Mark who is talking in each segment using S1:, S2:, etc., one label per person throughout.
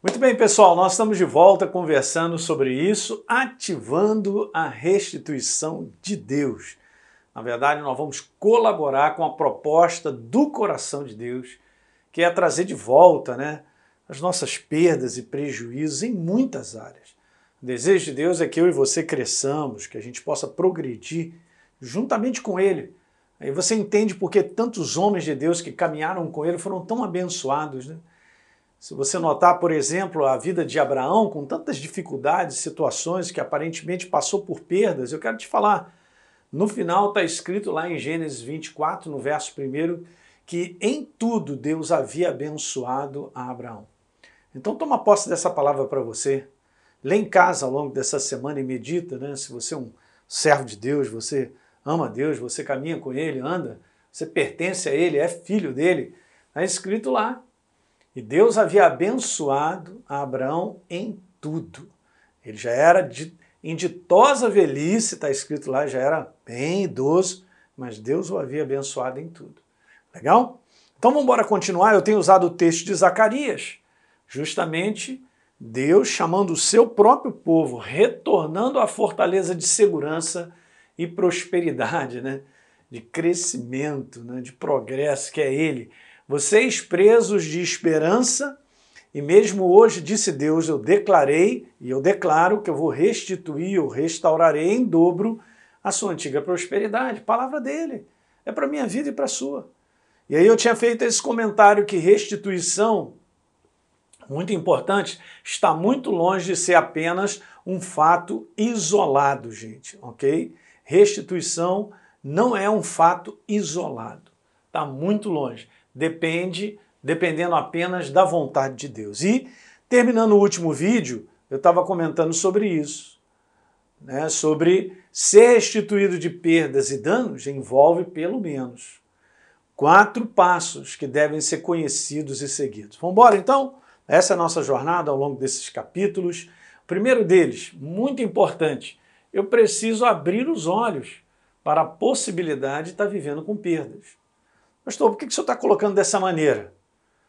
S1: Muito bem, pessoal, nós estamos de volta conversando sobre isso, ativando a restituição de Deus. Na verdade, nós vamos colaborar com a proposta do coração de Deus, que é trazer de volta né, as nossas perdas e prejuízos em muitas áreas. O desejo de Deus é que eu e você cresçamos, que a gente possa progredir juntamente com Ele. Aí você entende porque tantos homens de Deus que caminharam com Ele foram tão abençoados, né? Se você notar, por exemplo, a vida de Abraão, com tantas dificuldades, situações que aparentemente passou por perdas, eu quero te falar. No final está escrito lá em Gênesis 24, no verso 1, que em tudo Deus havia abençoado a Abraão. Então toma posse dessa palavra para você. Lê em casa ao longo dessa semana e medita, né? Se você é um servo de Deus, você ama Deus, você caminha com Ele, anda, você pertence a Ele, é filho dele. Está escrito lá e Deus havia abençoado a Abraão em tudo. Ele já era de, em ditosa velhice, está escrito lá, já era bem idoso, mas Deus o havia abençoado em tudo. Legal? Então vamos embora continuar. Eu tenho usado o texto de Zacarias, justamente Deus chamando o seu próprio povo, retornando à fortaleza de segurança e prosperidade, né? de crescimento, né? de progresso, que é Ele vocês presos de esperança, e mesmo hoje, disse Deus, eu declarei e eu declaro que eu vou restituir, eu restaurarei em dobro a sua antiga prosperidade. Palavra dele. É para minha vida e para a sua. E aí eu tinha feito esse comentário que restituição, muito importante, está muito longe de ser apenas um fato isolado, gente, ok? Restituição não é um fato isolado. Está muito longe depende, dependendo apenas da vontade de Deus. E, terminando o último vídeo, eu estava comentando sobre isso. Né, sobre ser restituído de perdas e danos envolve pelo menos quatro passos que devem ser conhecidos e seguidos. Vamos embora então? Essa é a nossa jornada ao longo desses capítulos. O primeiro deles, muito importante, eu preciso abrir os olhos para a possibilidade de estar vivendo com perdas. Pastor, por que o senhor está colocando dessa maneira?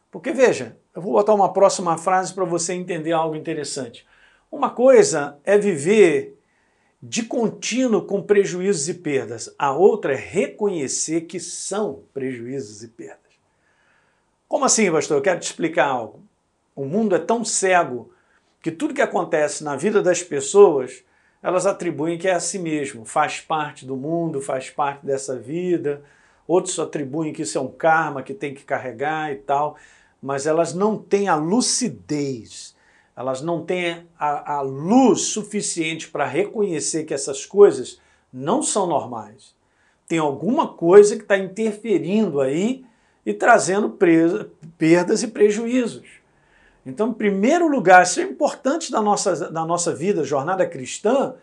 S1: Porque veja, eu vou botar uma próxima frase para você entender algo interessante. Uma coisa é viver de contínuo com prejuízos e perdas, a outra é reconhecer que são prejuízos e perdas. Como assim, pastor? Eu quero te explicar algo. O mundo é tão cego que tudo que acontece na vida das pessoas, elas atribuem que é a si mesmo, faz parte do mundo, faz parte dessa vida, outros atribuem que isso é um karma que tem que carregar e tal, mas elas não têm a lucidez, elas não têm a, a luz suficiente para reconhecer que essas coisas não são normais. Tem alguma coisa que está interferindo aí e trazendo presa, perdas e prejuízos. Então, em primeiro lugar, isso é importante da nossa, da nossa vida, jornada cristã,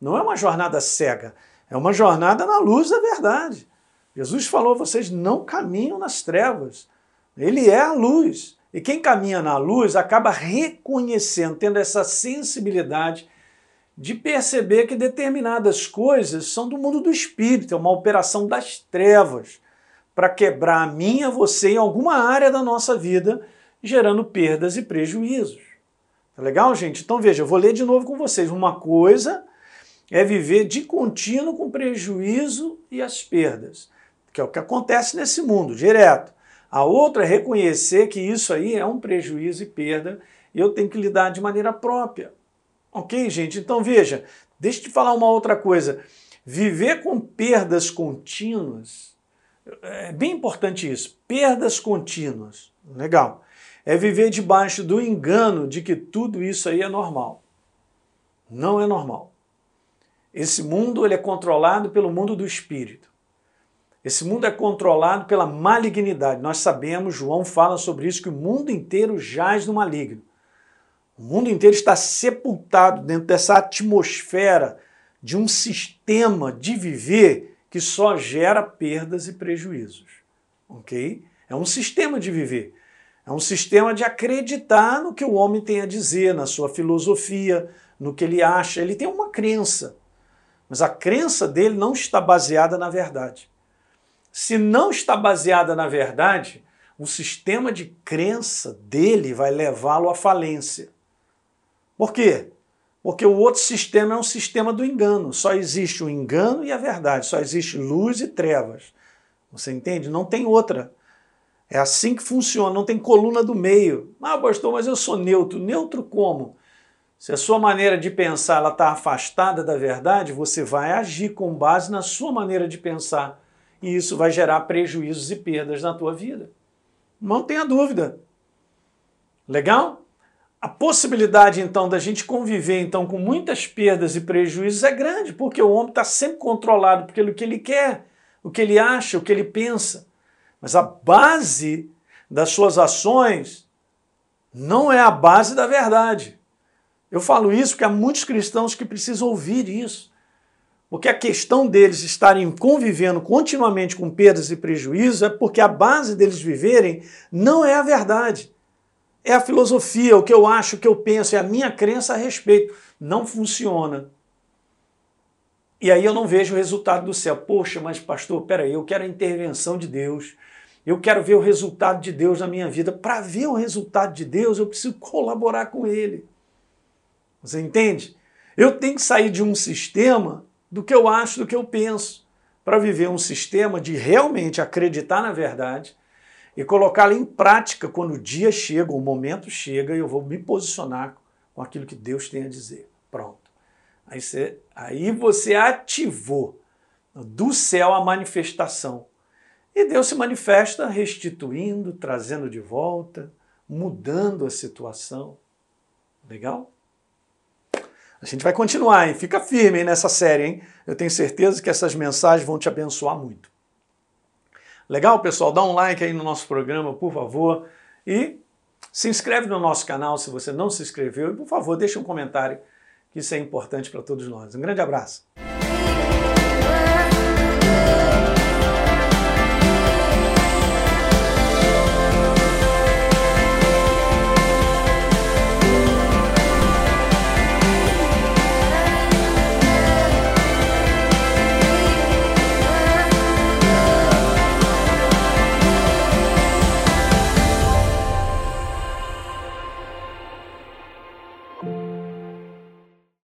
S1: não é uma jornada cega, é uma jornada na luz da verdade. Jesus falou: vocês não caminham nas trevas. Ele é a luz. E quem caminha na luz acaba reconhecendo, tendo essa sensibilidade de perceber que determinadas coisas são do mundo do espírito, é uma operação das trevas para quebrar a minha, você em alguma área da nossa vida, gerando perdas e prejuízos. Tá legal, gente? Então veja, eu vou ler de novo com vocês. Uma coisa é viver de contínuo com prejuízo e as perdas que é o que acontece nesse mundo, direto. A outra é reconhecer que isso aí é um prejuízo e perda e eu tenho que lidar de maneira própria. Ok, gente? Então veja, deixa eu te falar uma outra coisa. Viver com perdas contínuas, é bem importante isso, perdas contínuas, legal. É viver debaixo do engano de que tudo isso aí é normal. Não é normal. Esse mundo ele é controlado pelo mundo do espírito. Esse mundo é controlado pela malignidade. Nós sabemos, João fala sobre isso, que o mundo inteiro jaz no maligno. O mundo inteiro está sepultado dentro dessa atmosfera de um sistema de viver que só gera perdas e prejuízos. Ok? É um sistema de viver. É um sistema de acreditar no que o homem tem a dizer, na sua filosofia, no que ele acha. Ele tem uma crença. Mas a crença dele não está baseada na verdade se não está baseada na verdade, o sistema de crença dele vai levá-lo à falência. Por quê? Porque o outro sistema é um sistema do engano. Só existe o engano e a verdade. Só existe luz e trevas. Você entende? Não tem outra. É assim que funciona, não tem coluna do meio. Ah, pastor, mas eu sou neutro. Neutro como? Se a sua maneira de pensar está afastada da verdade, você vai agir com base na sua maneira de pensar. E isso vai gerar prejuízos e perdas na tua vida. Não tenha dúvida. Legal? A possibilidade então da gente conviver então com muitas perdas e prejuízos é grande, porque o homem está sempre controlado pelo que ele quer, o que ele acha, o que ele pensa. Mas a base das suas ações não é a base da verdade. Eu falo isso porque há muitos cristãos que precisam ouvir isso. Porque a questão deles estarem convivendo continuamente com perdas e prejuízos é porque a base deles viverem não é a verdade. É a filosofia, o que eu acho, o que eu penso, é a minha crença a respeito. Não funciona. E aí eu não vejo o resultado do céu. Poxa, mas pastor, peraí, eu quero a intervenção de Deus. Eu quero ver o resultado de Deus na minha vida. Para ver o resultado de Deus, eu preciso colaborar com Ele. Você entende? Eu tenho que sair de um sistema do que eu acho, do que eu penso, para viver um sistema de realmente acreditar na verdade e colocá-la em prática quando o dia chega, o momento chega e eu vou me posicionar com aquilo que Deus tem a dizer. Pronto. Aí você, aí você ativou do céu a manifestação. E Deus se manifesta restituindo, trazendo de volta, mudando a situação. Legal? A gente vai continuar, hein? Fica firme hein, nessa série, hein? Eu tenho certeza que essas mensagens vão te abençoar muito. Legal, pessoal? Dá um like aí no nosso programa, por favor. E se inscreve no nosso canal se você não se inscreveu. E, por favor, deixe um comentário, que isso é importante para todos nós. Um grande abraço.